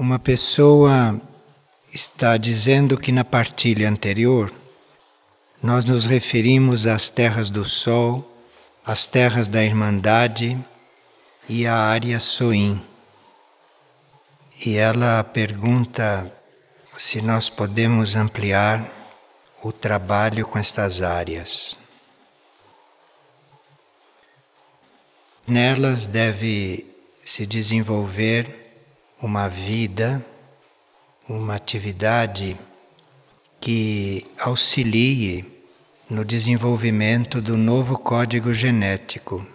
Uma pessoa está dizendo que na partilha anterior nós nos referimos às terras do Sol, às terras da Irmandade e à área Soim. E ela pergunta se nós podemos ampliar o trabalho com estas áreas. Nelas deve se desenvolver uma vida, uma atividade que auxilie no desenvolvimento do novo código genético.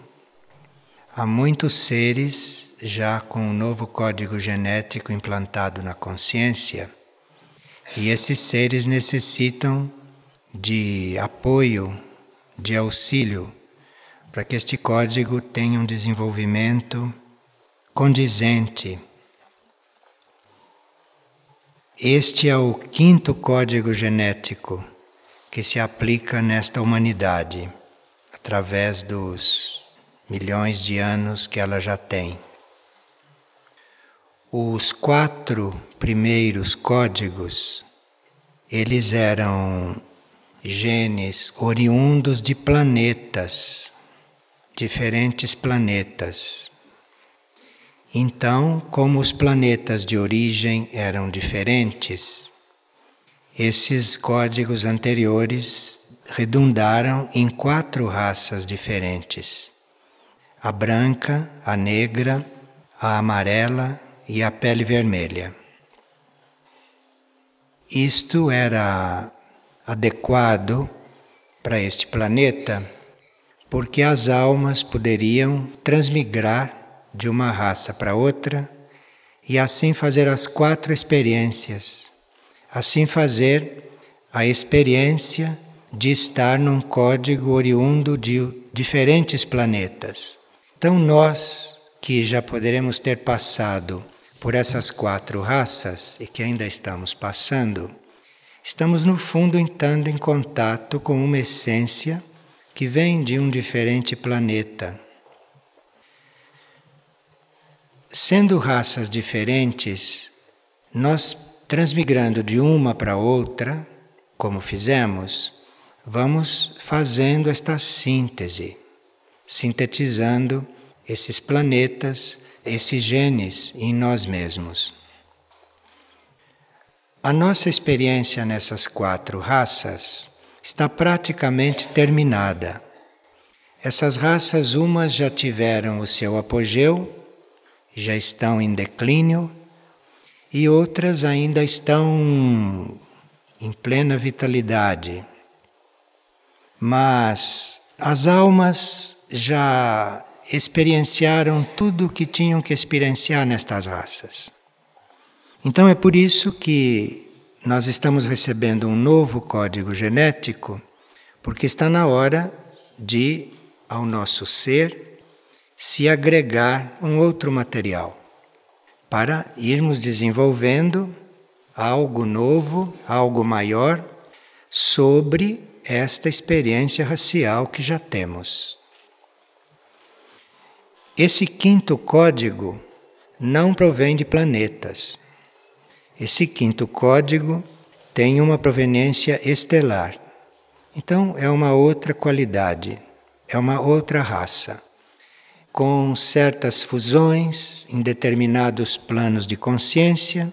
Há muitos seres já com o novo código genético implantado na consciência, e esses seres necessitam de apoio, de auxílio, para que este código tenha um desenvolvimento condizente este é o quinto código genético que se aplica nesta humanidade, através dos milhões de anos que ela já tem. Os quatro primeiros códigos, eles eram genes oriundos de planetas, diferentes planetas. Então, como os planetas de origem eram diferentes, esses códigos anteriores redundaram em quatro raças diferentes: a branca, a negra, a amarela e a pele vermelha. Isto era adequado para este planeta porque as almas poderiam transmigrar de uma raça para outra e assim fazer as quatro experiências. Assim fazer a experiência de estar num código oriundo de diferentes planetas. Então, nós que já poderemos ter passado por essas quatro raças e que ainda estamos passando, estamos no fundo entrando em contato com uma essência que vem de um diferente planeta Sendo raças diferentes, nós transmigrando de uma para outra, como fizemos, vamos fazendo esta síntese, sintetizando esses planetas, esses genes em nós mesmos. A nossa experiência nessas quatro raças está praticamente terminada. Essas raças, umas já tiveram o seu apogeu já estão em declínio e outras ainda estão em plena vitalidade. Mas as almas já experienciaram tudo o que tinham que experienciar nestas raças. Então é por isso que nós estamos recebendo um novo código genético, porque está na hora de, ao nosso ser, se agregar um outro material para irmos desenvolvendo algo novo, algo maior sobre esta experiência racial que já temos. Esse quinto código não provém de planetas. Esse quinto código tem uma proveniência estelar. Então é uma outra qualidade, é uma outra raça com certas fusões em determinados planos de consciência,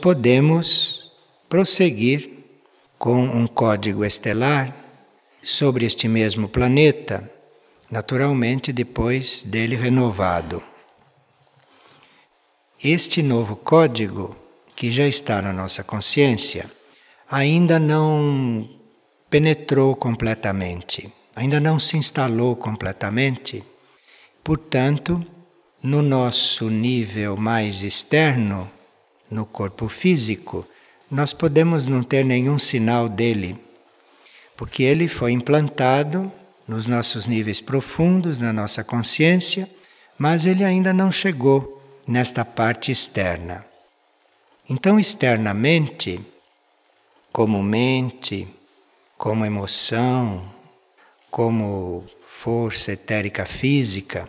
podemos prosseguir com um código estelar sobre este mesmo planeta, naturalmente depois dele renovado. Este novo código, que já está na nossa consciência, ainda não penetrou completamente, ainda não se instalou completamente Portanto, no nosso nível mais externo, no corpo físico, nós podemos não ter nenhum sinal dele, porque ele foi implantado nos nossos níveis profundos, na nossa consciência, mas ele ainda não chegou nesta parte externa. Então, externamente, como mente, como emoção, como força etérica física,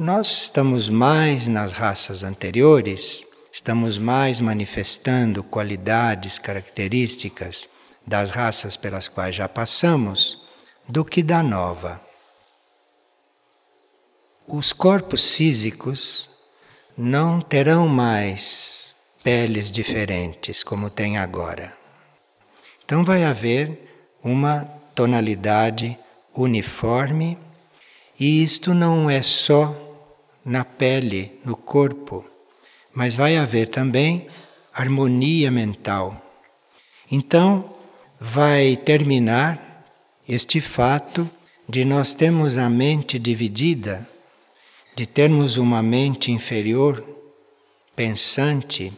nós estamos mais nas raças anteriores estamos mais manifestando qualidades, características das raças pelas quais já passamos do que da nova. Os corpos físicos não terão mais peles diferentes como tem agora. Então vai haver uma tonalidade uniforme e isto não é só na pele, no corpo, mas vai haver também harmonia mental. Então, vai terminar este fato de nós termos a mente dividida, de termos uma mente inferior, pensante,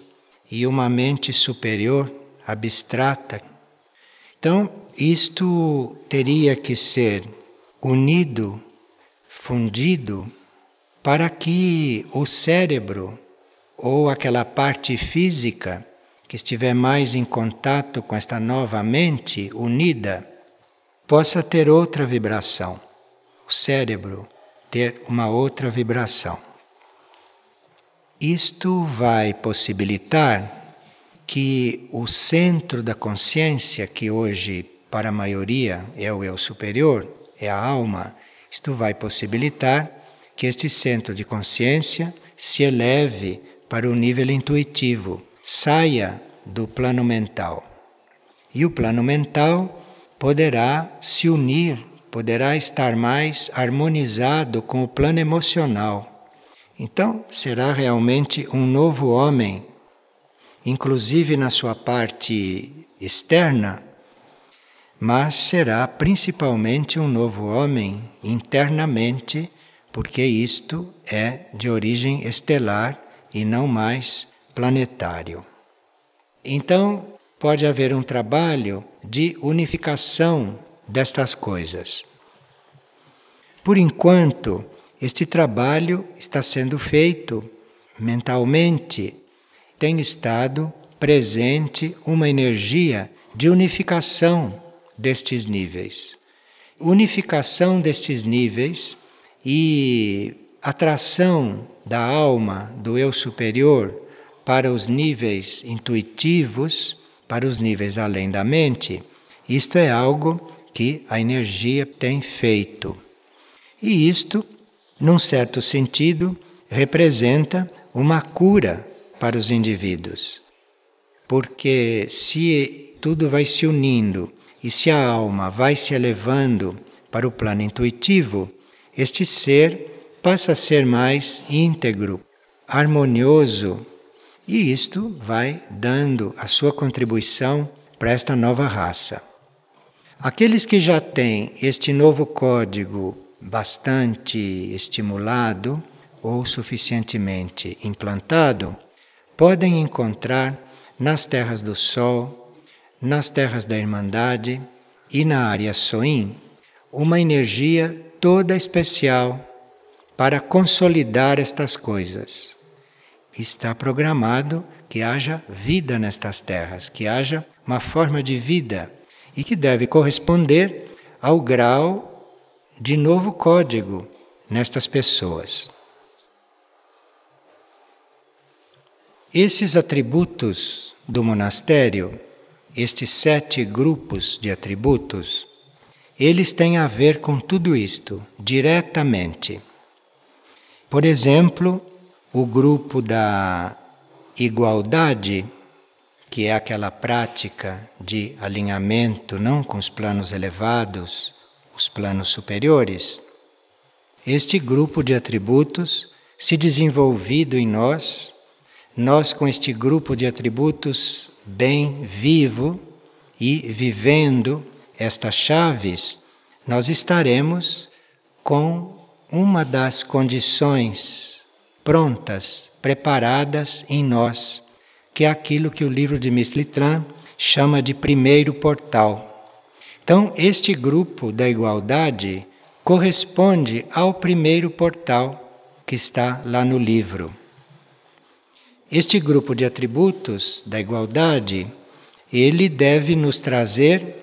e uma mente superior, abstrata. Então, isto teria que ser unido, fundido, para que o cérebro ou aquela parte física que estiver mais em contato com esta nova mente unida possa ter outra vibração. O cérebro ter uma outra vibração. Isto vai possibilitar que o centro da consciência, que hoje para a maioria é o eu superior, é a alma, isto vai possibilitar que este centro de consciência se eleve para o nível intuitivo, saia do plano mental. E o plano mental poderá se unir, poderá estar mais harmonizado com o plano emocional. Então, será realmente um novo homem, inclusive na sua parte externa, mas será principalmente um novo homem internamente, porque isto é de origem estelar e não mais planetário. Então, pode haver um trabalho de unificação destas coisas. Por enquanto, este trabalho está sendo feito mentalmente, tem estado presente uma energia de unificação destes níveis. Unificação destes níveis e atração da alma, do eu superior, para os níveis intuitivos, para os níveis além da mente, isto é algo que a energia tem feito. E isto, num certo sentido, representa uma cura para os indivíduos. Porque se tudo vai se unindo e se a alma vai se elevando para o plano intuitivo, este ser passa a ser mais íntegro, harmonioso, e isto vai dando a sua contribuição para esta nova raça. Aqueles que já têm este novo código bastante estimulado ou suficientemente implantado, podem encontrar nas terras do Sol, nas terras da Irmandade e na área Soim uma energia toda especial para consolidar estas coisas. Está programado que haja vida nestas terras, que haja uma forma de vida e que deve corresponder ao grau de novo código nestas pessoas. Esses atributos do monastério, estes sete grupos de atributos, eles têm a ver com tudo isto diretamente. Por exemplo, o grupo da igualdade, que é aquela prática de alinhamento não com os planos elevados, os planos superiores, este grupo de atributos se desenvolvido em nós, nós com este grupo de atributos bem vivo e vivendo estas chaves, nós estaremos com uma das condições prontas, preparadas em nós, que é aquilo que o livro de Mislitran chama de primeiro portal. Então, este grupo da igualdade corresponde ao primeiro portal que está lá no livro. Este grupo de atributos da igualdade, ele deve nos trazer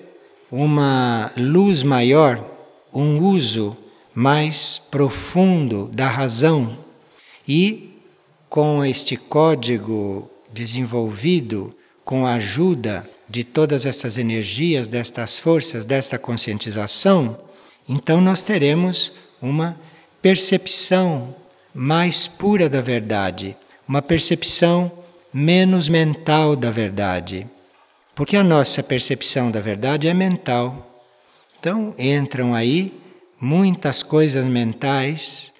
uma luz maior, um uso mais profundo da razão e com este código desenvolvido com a ajuda de todas essas energias, destas forças, desta conscientização, então nós teremos uma percepção mais pura da verdade, uma percepção menos mental da verdade. Porque a nossa percepção da verdade é mental. Então entram aí muitas coisas mentais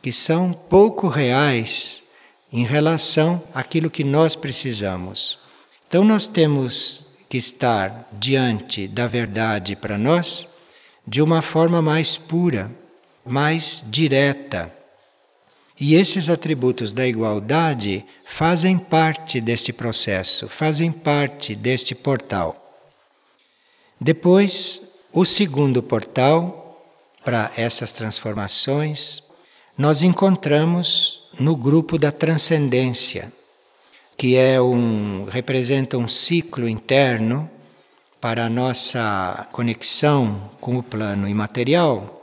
que são pouco reais em relação àquilo que nós precisamos. Então nós temos que estar diante da verdade para nós de uma forma mais pura, mais direta. E esses atributos da igualdade fazem parte deste processo, fazem parte deste portal. Depois, o segundo portal para essas transformações, nós encontramos no grupo da transcendência, que é um representa um ciclo interno para a nossa conexão com o plano imaterial.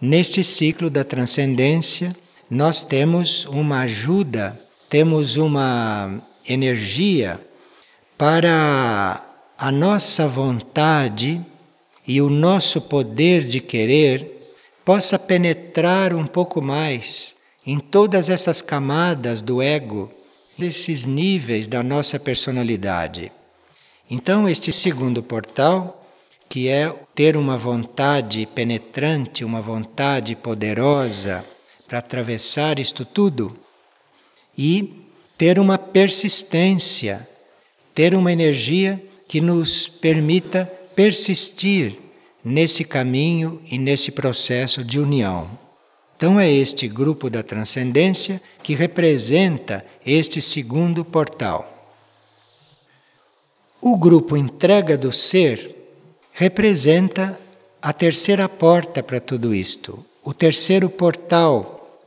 Neste ciclo da transcendência, nós temos uma ajuda, temos uma energia para a nossa vontade e o nosso poder de querer possa penetrar um pouco mais em todas essas camadas do ego, desses níveis da nossa personalidade. Então, este segundo portal, que é ter uma vontade penetrante, uma vontade poderosa para atravessar isto tudo e ter uma persistência, ter uma energia que nos permita persistir nesse caminho e nesse processo de união. Então, é este grupo da transcendência que representa este segundo portal. O grupo entrega do ser representa a terceira porta para tudo isto, o terceiro portal,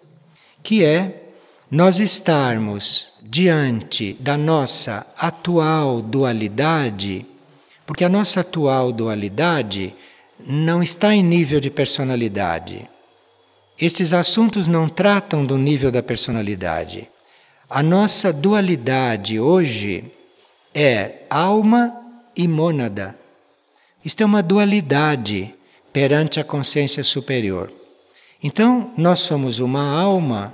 que é nós estarmos diante da nossa atual dualidade, porque a nossa atual dualidade não está em nível de personalidade estes assuntos não tratam do nível da personalidade. A nossa dualidade hoje é alma e mônada. Isto é uma dualidade perante a consciência superior. Então, nós somos uma alma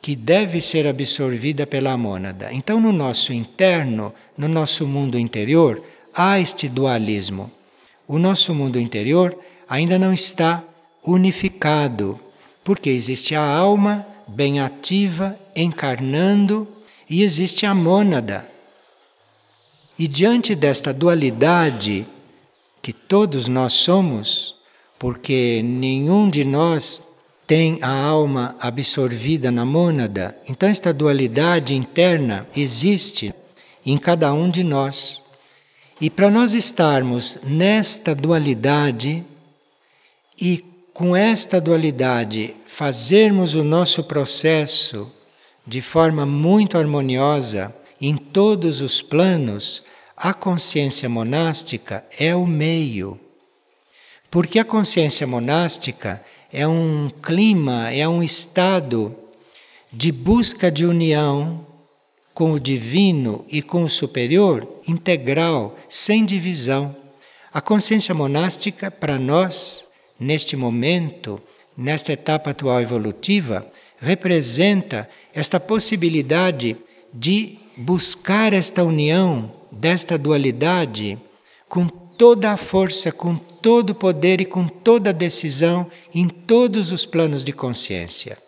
que deve ser absorvida pela mônada. Então, no nosso interno, no nosso mundo interior, há este dualismo. O nosso mundo interior ainda não está unificado porque existe a alma bem ativa, encarnando, e existe a mônada. E diante desta dualidade que todos nós somos, porque nenhum de nós tem a alma absorvida na mônada, então esta dualidade interna existe em cada um de nós. E para nós estarmos nesta dualidade e com esta dualidade, fazermos o nosso processo de forma muito harmoniosa em todos os planos, a consciência monástica é o meio. Porque a consciência monástica é um clima, é um estado de busca de união com o divino e com o superior integral, sem divisão. A consciência monástica, para nós, neste momento, nesta etapa atual evolutiva, representa esta possibilidade de buscar esta união desta dualidade com toda a força, com todo o poder e com toda a decisão em todos os planos de consciência.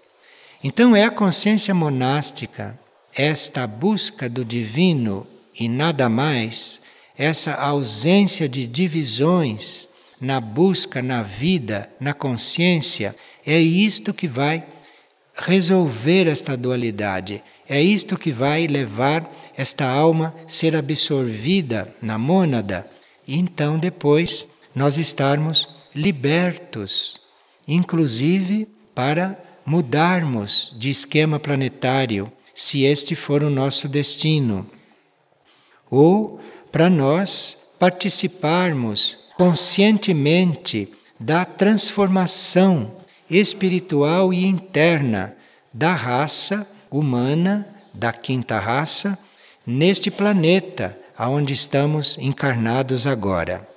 Então é a consciência monástica, esta busca do divino e nada mais, essa ausência de divisões na busca, na vida, na consciência, é isto que vai resolver esta dualidade. É isto que vai levar esta alma a ser absorvida na mônada. E então depois nós estarmos libertos, inclusive para mudarmos de esquema planetário, se este for o nosso destino, ou para nós participarmos conscientemente da transformação espiritual e interna da raça humana da quinta raça neste planeta aonde estamos encarnados agora.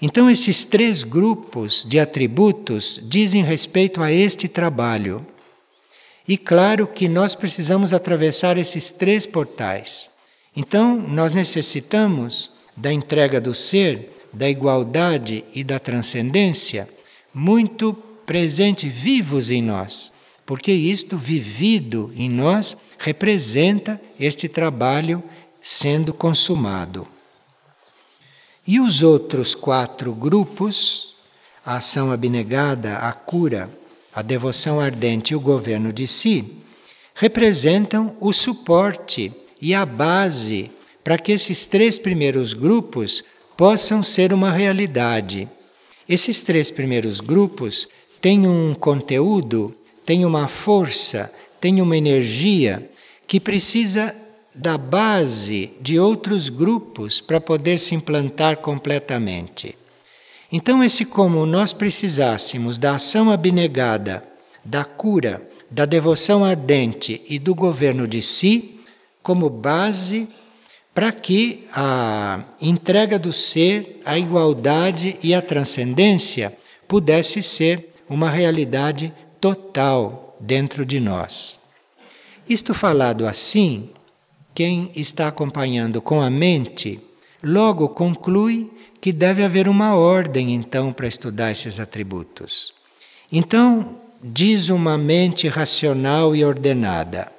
Então, esses três grupos de atributos dizem respeito a este trabalho. E claro que nós precisamos atravessar esses três portais. Então, nós necessitamos da entrega do ser, da igualdade e da transcendência muito presente, vivos em nós, porque isto vivido em nós representa este trabalho sendo consumado. E os outros quatro grupos, a ação abnegada, a cura, a devoção ardente e o governo de si, representam o suporte e a base para que esses três primeiros grupos possam ser uma realidade. Esses três primeiros grupos têm um conteúdo, têm uma força, têm uma energia que precisa da base de outros grupos para poder se implantar completamente. Então, esse como nós precisássemos da ação abnegada, da cura, da devoção ardente e do governo de si, como base para que a entrega do ser, a igualdade e a transcendência pudesse ser uma realidade total dentro de nós. Isto falado assim, quem está acompanhando com a mente, logo conclui que deve haver uma ordem então para estudar esses atributos. Então, diz uma mente racional e ordenada: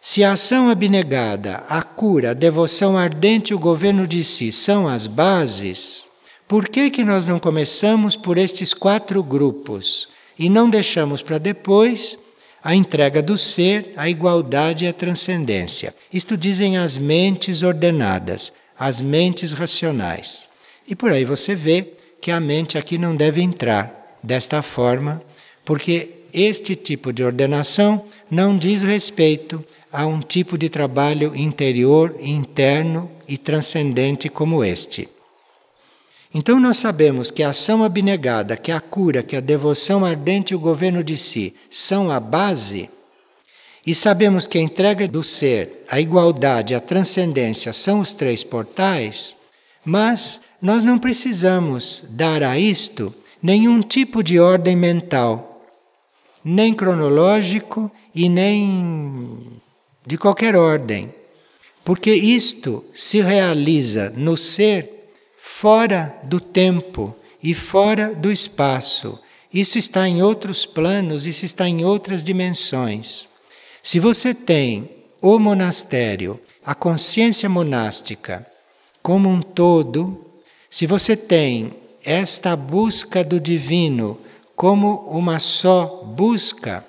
se a ação abnegada, a cura, a devoção ardente e o governo de si são as bases, por que, que nós não começamos por estes quatro grupos e não deixamos para depois a entrega do ser, a igualdade e a transcendência. Isto dizem as mentes ordenadas, as mentes racionais. E por aí você vê que a mente aqui não deve entrar desta forma, porque este tipo de ordenação não diz respeito a um tipo de trabalho interior, interno e transcendente como este. Então nós sabemos que a ação abnegada, que a cura, que a devoção ardente e o governo de si são a base, e sabemos que a entrega do ser, a igualdade, a transcendência são os três portais, mas nós não precisamos dar a isto nenhum tipo de ordem mental, nem cronológico e nem de qualquer ordem, porque isto se realiza no ser fora do tempo e fora do espaço. Isso está em outros planos, isso está em outras dimensões. Se você tem o monastério, a consciência monástica como um todo, se você tem esta busca do divino como uma só busca,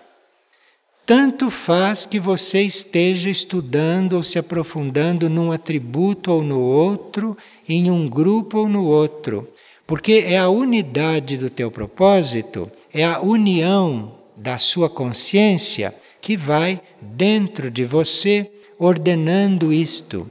tanto faz que você esteja estudando ou se aprofundando num atributo ou no outro, em um grupo ou no outro, porque é a unidade do teu propósito, é a união da sua consciência que vai dentro de você ordenando isto.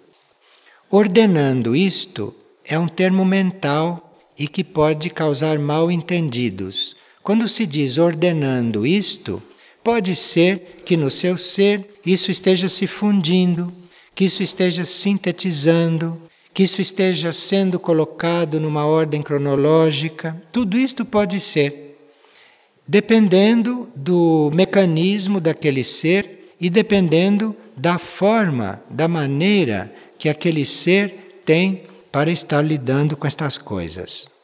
Ordenando isto é um termo mental e que pode causar mal entendidos. Quando se diz ordenando isto, Pode ser que no seu ser isso esteja se fundindo, que isso esteja sintetizando, que isso esteja sendo colocado numa ordem cronológica. Tudo isto pode ser, dependendo do mecanismo daquele ser e dependendo da forma, da maneira que aquele ser tem para estar lidando com estas coisas.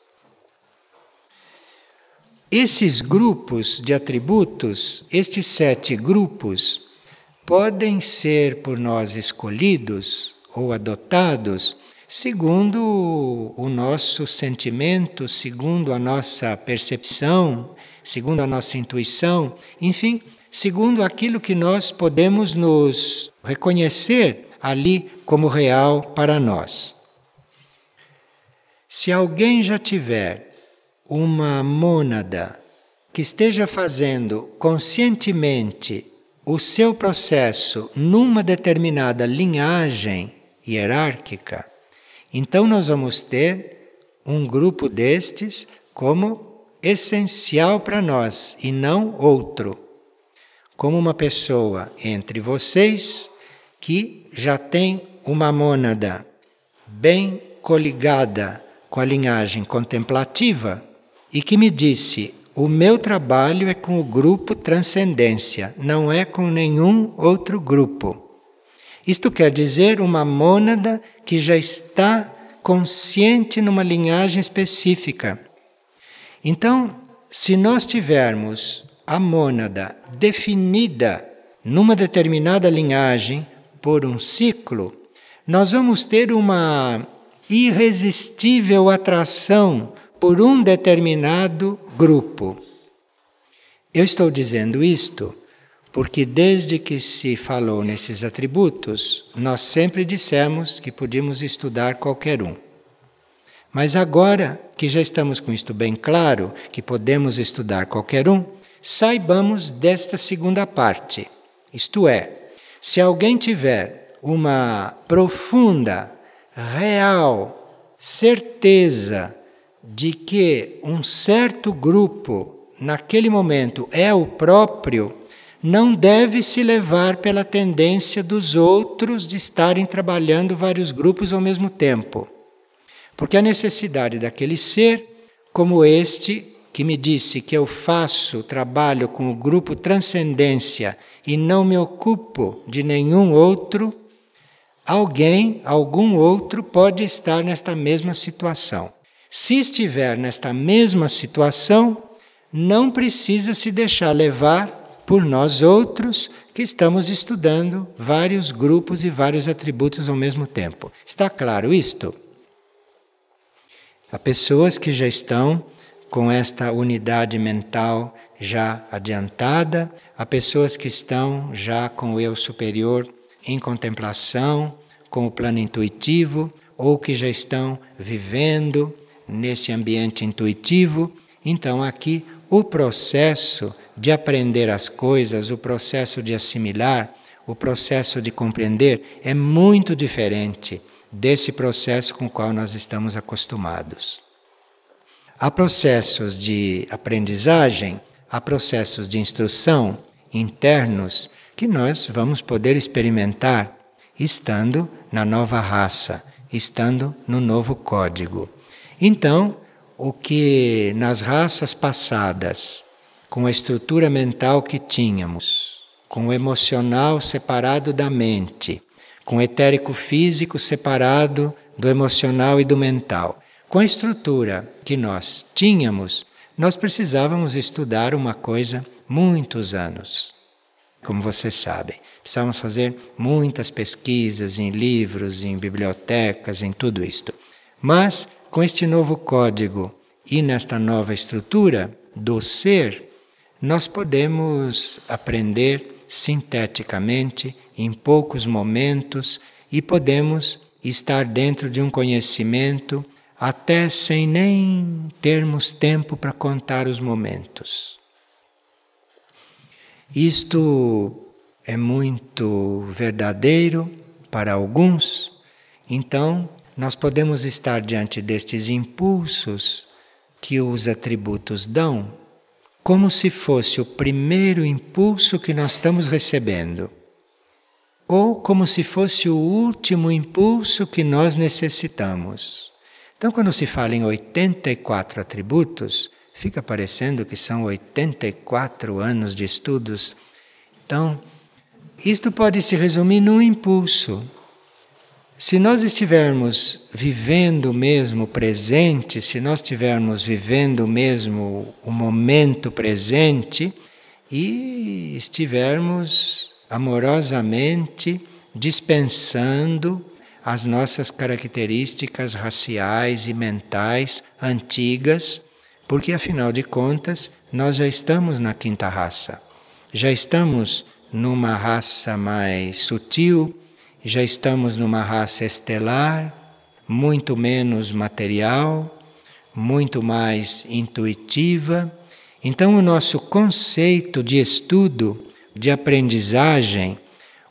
Esses grupos de atributos, estes sete grupos, podem ser por nós escolhidos ou adotados segundo o nosso sentimento, segundo a nossa percepção, segundo a nossa intuição, enfim, segundo aquilo que nós podemos nos reconhecer ali como real para nós. Se alguém já tiver uma mônada que esteja fazendo conscientemente o seu processo numa determinada linhagem hierárquica, então nós vamos ter um grupo destes como essencial para nós e não outro. como uma pessoa entre vocês que já tem uma mônada bem coligada com a linhagem contemplativa e que me disse: o meu trabalho é com o grupo Transcendência, não é com nenhum outro grupo. Isto quer dizer uma mônada que já está consciente numa linhagem específica. Então, se nós tivermos a mônada definida numa determinada linhagem por um ciclo, nós vamos ter uma irresistível atração por um determinado grupo. Eu estou dizendo isto porque, desde que se falou nesses atributos, nós sempre dissemos que podíamos estudar qualquer um. Mas agora que já estamos com isto bem claro, que podemos estudar qualquer um, saibamos desta segunda parte. Isto é, se alguém tiver uma profunda, real certeza de que um certo grupo, naquele momento, é o próprio, não deve se levar pela tendência dos outros de estarem trabalhando vários grupos ao mesmo tempo. Porque a necessidade daquele ser, como este, que me disse que eu faço trabalho com o grupo Transcendência e não me ocupo de nenhum outro, alguém, algum outro pode estar nesta mesma situação. Se estiver nesta mesma situação, não precisa se deixar levar por nós outros que estamos estudando vários grupos e vários atributos ao mesmo tempo. Está claro isto? Há pessoas que já estão com esta unidade mental já adiantada, há pessoas que estão já com o eu superior em contemplação, com o plano intuitivo, ou que já estão vivendo nesse ambiente intuitivo. Então, aqui, o processo de aprender as coisas, o processo de assimilar, o processo de compreender é muito diferente desse processo com o qual nós estamos acostumados. Há processos de aprendizagem, há processos de instrução internos que nós vamos poder experimentar estando na nova raça, estando no novo código. Então, o que nas raças passadas, com a estrutura mental que tínhamos, com o emocional separado da mente, com o etérico físico separado do emocional e do mental, com a estrutura que nós tínhamos, nós precisávamos estudar uma coisa muitos anos. Como vocês sabem, precisávamos fazer muitas pesquisas em livros, em bibliotecas, em tudo isto. Mas com este novo código e nesta nova estrutura do ser, nós podemos aprender sinteticamente em poucos momentos e podemos estar dentro de um conhecimento até sem nem termos tempo para contar os momentos. Isto é muito verdadeiro para alguns, então nós podemos estar diante destes impulsos que os atributos dão, como se fosse o primeiro impulso que nós estamos recebendo, ou como se fosse o último impulso que nós necessitamos. Então, quando se fala em 84 atributos, fica parecendo que são 84 anos de estudos. Então, isto pode se resumir num impulso. Se nós estivermos vivendo mesmo o presente, se nós estivermos vivendo mesmo o momento presente e estivermos amorosamente dispensando as nossas características raciais e mentais antigas, porque afinal de contas nós já estamos na quinta raça, já estamos numa raça mais sutil já estamos numa raça estelar, muito menos material, muito mais intuitiva. Então, o nosso conceito de estudo, de aprendizagem,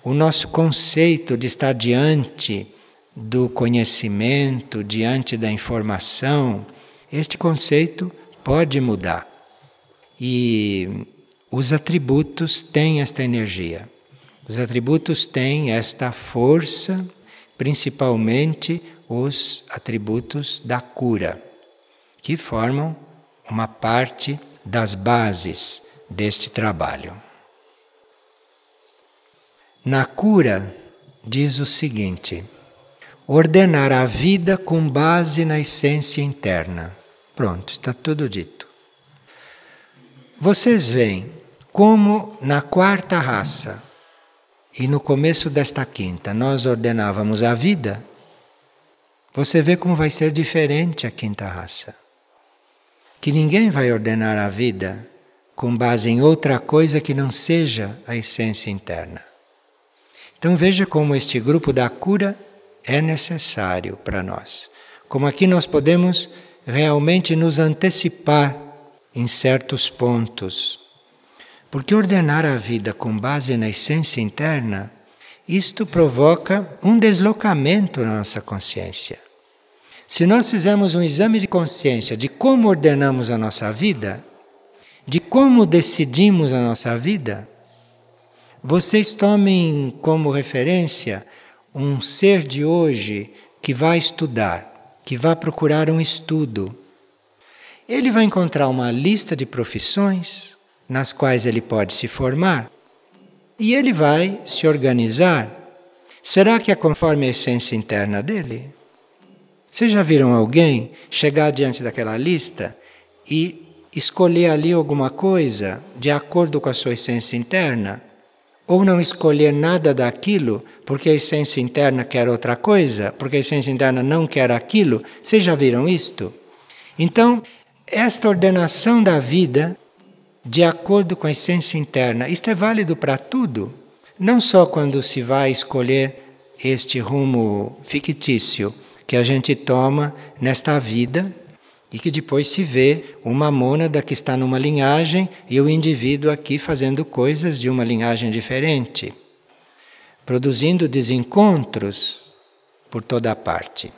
o nosso conceito de estar diante do conhecimento, diante da informação, este conceito pode mudar. E os atributos têm esta energia. Os atributos têm esta força, principalmente os atributos da cura, que formam uma parte das bases deste trabalho. Na cura, diz o seguinte: ordenar a vida com base na essência interna. Pronto, está tudo dito. Vocês veem como na quarta raça e no começo desta quinta nós ordenávamos a vida, você vê como vai ser diferente a quinta raça. Que ninguém vai ordenar a vida com base em outra coisa que não seja a essência interna. Então veja como este grupo da cura é necessário para nós. Como aqui nós podemos realmente nos antecipar em certos pontos. Porque ordenar a vida com base na essência interna, isto provoca um deslocamento na nossa consciência. Se nós fizermos um exame de consciência de como ordenamos a nossa vida, de como decidimos a nossa vida, vocês tomem como referência um ser de hoje que vai estudar, que vai procurar um estudo. Ele vai encontrar uma lista de profissões nas quais ele pode se formar e ele vai se organizar. Será que é conforme a essência interna dele? Vocês já viram alguém chegar diante daquela lista e escolher ali alguma coisa de acordo com a sua essência interna? ou não escolher nada daquilo porque a essência interna quer outra coisa, porque a essência interna não quer aquilo. Vocês já viram isto? Então, esta ordenação da vida de acordo com a essência interna, isto é válido para tudo, não só quando se vai escolher este rumo fictício que a gente toma nesta vida e que depois se vê uma mônada que está numa linhagem e o indivíduo aqui fazendo coisas de uma linhagem diferente, produzindo desencontros por toda a parte.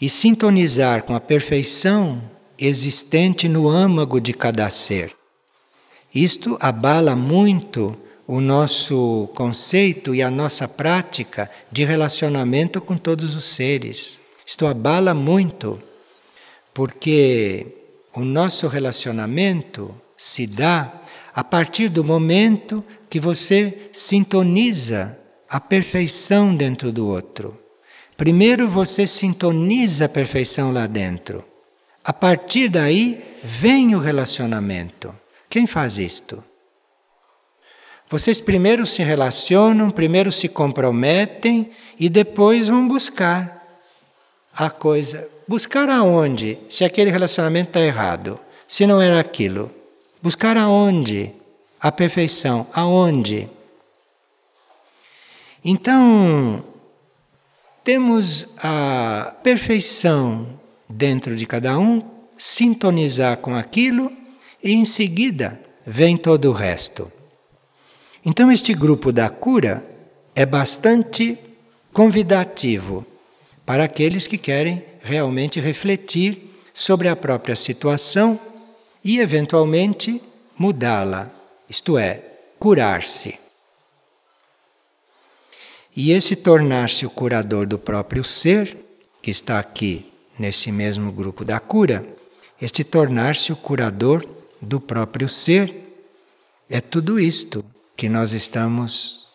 E sintonizar com a perfeição existente no âmago de cada ser. Isto abala muito o nosso conceito e a nossa prática de relacionamento com todos os seres. Isto abala muito, porque o nosso relacionamento se dá a partir do momento que você sintoniza a perfeição dentro do outro. Primeiro você sintoniza a perfeição lá dentro. A partir daí vem o relacionamento. Quem faz isto? Vocês primeiro se relacionam, primeiro se comprometem e depois vão buscar a coisa. Buscar aonde? Se aquele relacionamento está errado, se não era aquilo. Buscar aonde? A perfeição. Aonde? Então, temos a perfeição dentro de cada um, sintonizar com aquilo e em seguida vem todo o resto. Então, este grupo da cura é bastante convidativo para aqueles que querem realmente refletir sobre a própria situação e, eventualmente, mudá-la, isto é, curar-se. E esse tornar-se o curador do próprio ser, que está aqui nesse mesmo grupo da cura, este tornar-se o curador do próprio ser, é tudo isto que nós estamos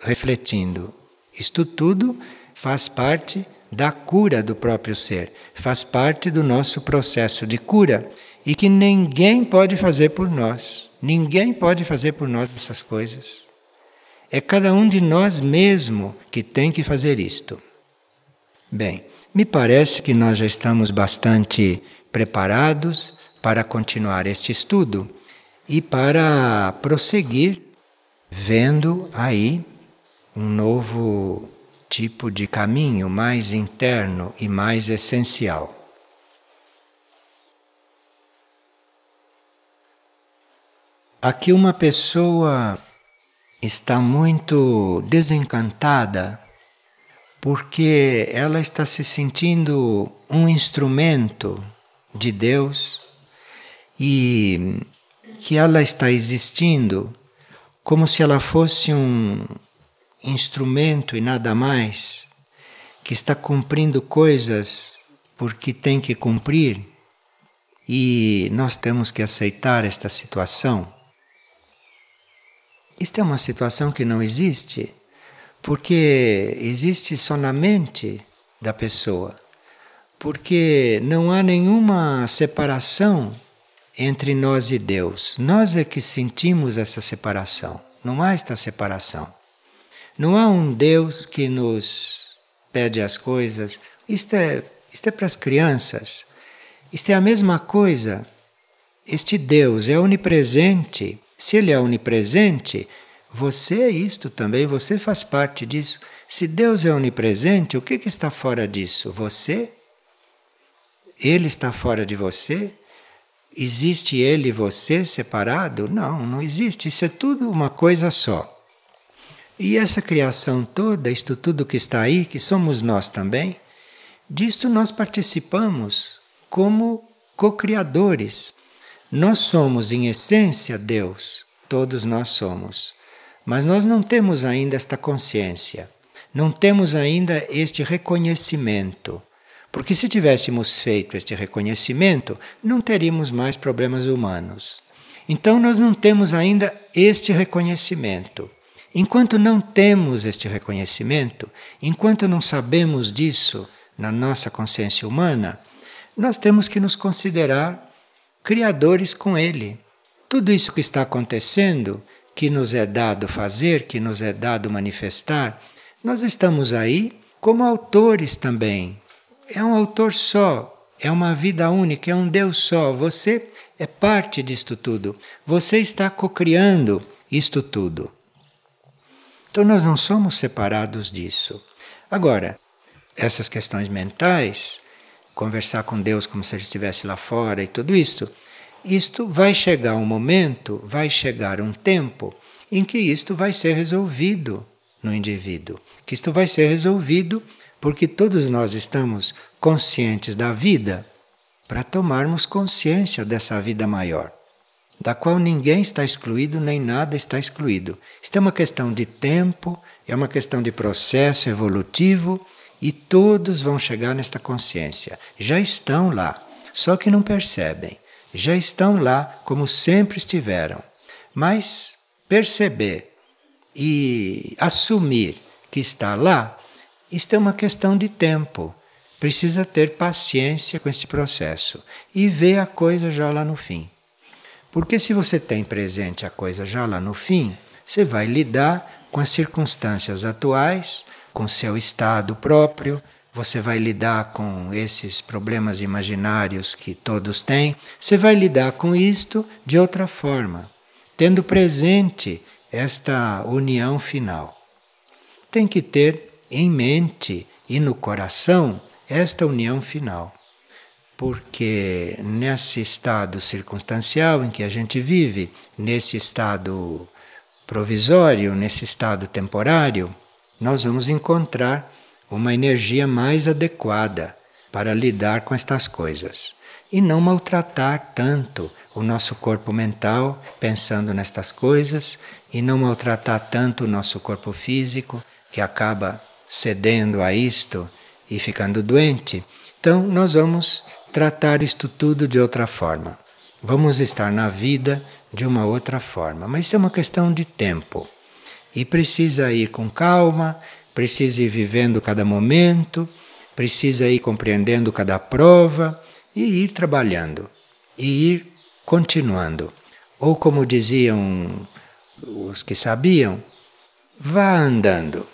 refletindo. Isto tudo faz parte da cura do próprio ser, faz parte do nosso processo de cura e que ninguém pode fazer por nós. Ninguém pode fazer por nós essas coisas. É cada um de nós mesmo que tem que fazer isto. Bem, me parece que nós já estamos bastante preparados para continuar este estudo e para prosseguir vendo aí um novo tipo de caminho mais interno e mais essencial. Aqui uma pessoa está muito desencantada porque ela está se sentindo um instrumento de Deus e que ela está existindo como se ela fosse um instrumento e nada mais, que está cumprindo coisas porque tem que cumprir e nós temos que aceitar esta situação. Isto é uma situação que não existe, porque existe só na mente da pessoa, porque não há nenhuma separação entre nós e Deus. Nós é que sentimos essa separação, não há esta separação. Não há um Deus que nos pede as coisas. Isto é, isto é para as crianças. Isto é a mesma coisa. Este Deus é onipresente. Se ele é onipresente, você é isto também, você faz parte disso. Se Deus é onipresente, o que, que está fora disso? Você? Ele está fora de você? Existe ele e você separado? Não, não existe. Isso é tudo uma coisa só. E essa criação toda, isto tudo que está aí, que somos nós também, disto nós participamos como co-criadores. Nós somos, em essência, Deus, todos nós somos. Mas nós não temos ainda esta consciência, não temos ainda este reconhecimento. Porque se tivéssemos feito este reconhecimento, não teríamos mais problemas humanos. Então nós não temos ainda este reconhecimento. Enquanto não temos este reconhecimento, enquanto não sabemos disso na nossa consciência humana, nós temos que nos considerar criadores com Ele. Tudo isso que está acontecendo, que nos é dado fazer, que nos é dado manifestar, nós estamos aí como autores também. É um autor só, é uma vida única, é um Deus só. Você é parte disto tudo. Você está cocriando isto tudo. Então nós não somos separados disso. Agora, essas questões mentais, conversar com Deus como se ele estivesse lá fora e tudo isto, isto vai chegar um momento, vai chegar um tempo em que isto vai ser resolvido no indivíduo. Que isto vai ser resolvido porque todos nós estamos conscientes da vida para tomarmos consciência dessa vida maior da qual ninguém está excluído nem nada está excluído. Isto é uma questão de tempo, é uma questão de processo evolutivo e todos vão chegar nesta consciência. Já estão lá, só que não percebem. Já estão lá como sempre estiveram. Mas perceber e assumir que está lá, isto é uma questão de tempo. Precisa ter paciência com este processo e ver a coisa já lá no fim. Porque se você tem presente a coisa já lá no fim, você vai lidar com as circunstâncias atuais, com seu estado próprio, você vai lidar com esses problemas imaginários que todos têm, você vai lidar com isto de outra forma, tendo presente esta união final. Tem que ter em mente e no coração esta união final porque nesse estado circunstancial em que a gente vive, nesse estado provisório, nesse estado temporário, nós vamos encontrar uma energia mais adequada para lidar com estas coisas e não maltratar tanto o nosso corpo mental pensando nestas coisas e não maltratar tanto o nosso corpo físico que acaba cedendo a isto e ficando doente. Então, nós vamos tratar isto tudo de outra forma. Vamos estar na vida de uma outra forma. Mas é uma questão de tempo. E precisa ir com calma, precisa ir vivendo cada momento, precisa ir compreendendo cada prova e ir trabalhando, e ir continuando. Ou como diziam os que sabiam, vá andando.